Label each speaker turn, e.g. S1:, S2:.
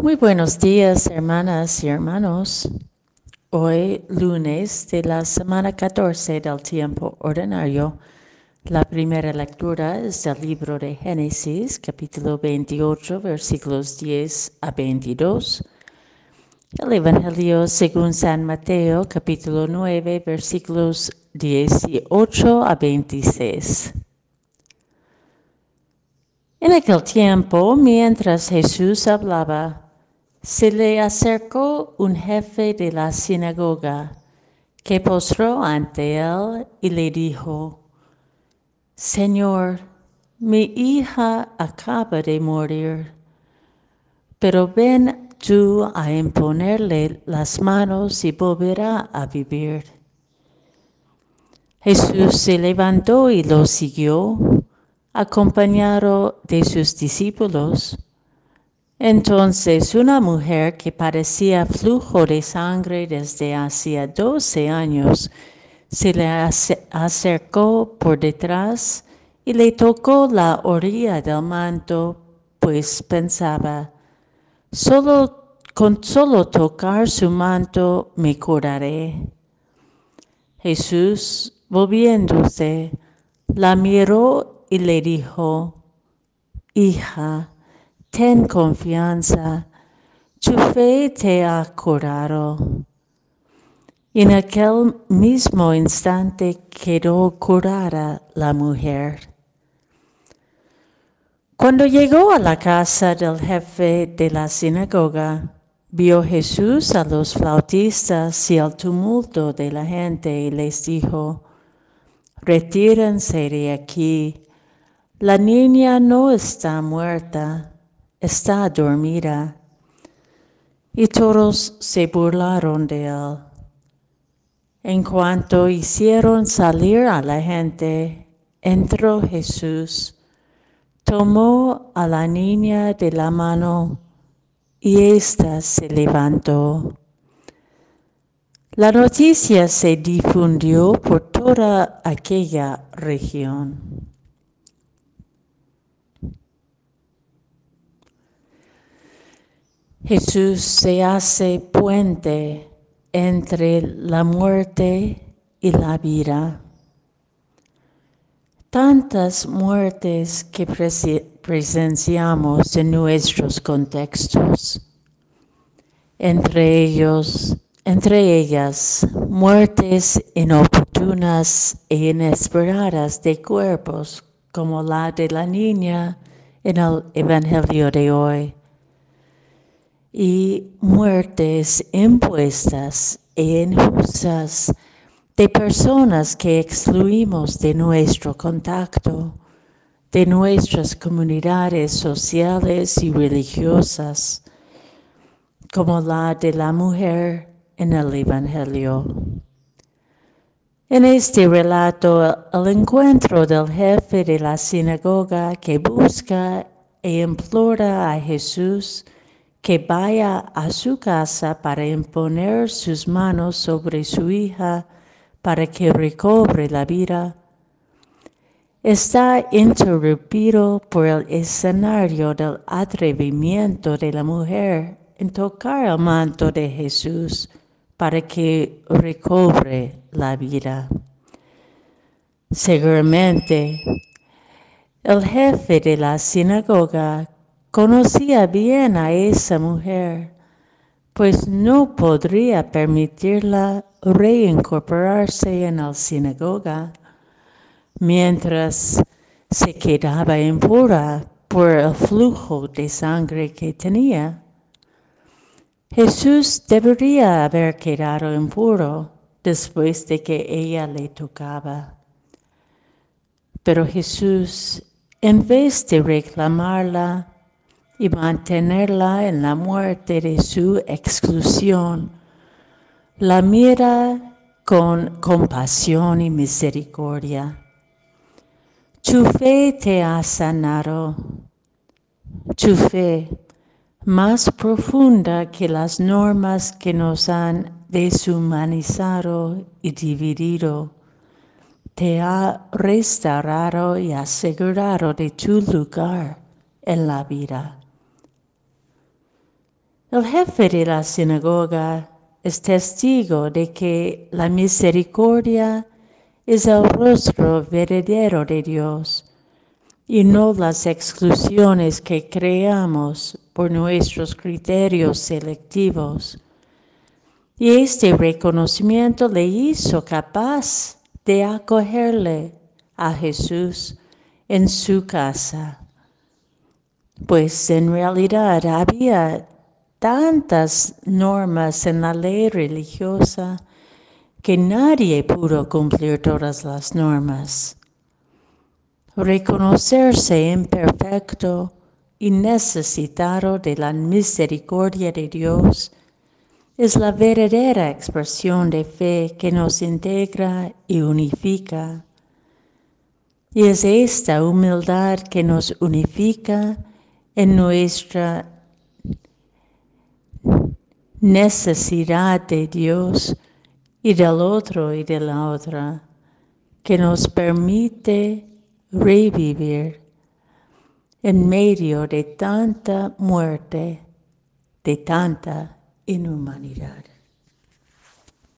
S1: Muy buenos días, hermanas y hermanos. Hoy, lunes de la semana 14 del tiempo ordinario, la primera lectura es del libro de Génesis, capítulo 28, versículos 10 a 22. El Evangelio según San Mateo, capítulo 9, versículos 18 a 26. En aquel tiempo, mientras Jesús hablaba, se le acercó un jefe de la sinagoga que postró ante él y le dijo, Señor, mi hija acaba de morir, pero ven tú a imponerle las manos y volverá a vivir. Jesús se levantó y lo siguió, acompañado de sus discípulos. Entonces una mujer que padecía flujo de sangre desde hacía doce años se le acercó por detrás y le tocó la orilla del manto, pues pensaba, solo, con solo tocar su manto me curaré. Jesús, volviéndose, la miró y le dijo, Hija, ten confianza, tu fe te ha curado. En aquel mismo instante quedó curada la mujer. Cuando llegó a la casa del jefe de la sinagoga, vio Jesús a los flautistas y al tumulto de la gente y les dijo, retírense de aquí, la niña no está muerta está dormida. Y todos se burlaron de él. En cuanto hicieron salir a la gente, entró Jesús, tomó a la niña de la mano y ésta se levantó. La noticia se difundió por toda aquella región. Jesús se hace puente entre la muerte y la vida. Tantas muertes que presenciamos en nuestros contextos, entre ellos, entre ellas, muertes inoportunas e inesperadas de cuerpos como la de la niña en el Evangelio de hoy y muertes impuestas e injustas de personas que excluimos de nuestro contacto, de nuestras comunidades sociales y religiosas, como la de la mujer en el Evangelio. En este relato, el encuentro del jefe de la sinagoga que busca e implora a Jesús que vaya a su casa para imponer sus manos sobre su hija para que recobre la vida, está interrumpido por el escenario del atrevimiento de la mujer en tocar el manto de Jesús para que recobre la vida. Seguramente, el jefe de la sinagoga Conocía bien a esa mujer, pues no podría permitirla reincorporarse en la sinagoga mientras se quedaba impura por el flujo de sangre que tenía. Jesús debería haber quedado impuro después de que ella le tocaba. Pero Jesús, en vez de reclamarla, y mantenerla en la muerte de su exclusión. La mira con compasión y misericordia. Tu fe te ha sanado. Tu fe, más profunda que las normas que nos han deshumanizado y dividido, te ha restaurado y asegurado de tu lugar en la vida. El jefe de la sinagoga es testigo de que la misericordia es el rostro verdadero de Dios y no las exclusiones que creamos por nuestros criterios selectivos. Y este reconocimiento le hizo capaz de acogerle a Jesús en su casa, pues en realidad había tantas normas en la ley religiosa que nadie pudo cumplir todas las normas. Reconocerse imperfecto y necesitado de la misericordia de Dios es la verdadera expresión de fe que nos integra y unifica. Y es esta humildad que nos unifica en nuestra necesidad de Dios y del otro y de la otra, que nos permite revivir en medio de tanta muerte, de tanta inhumanidad.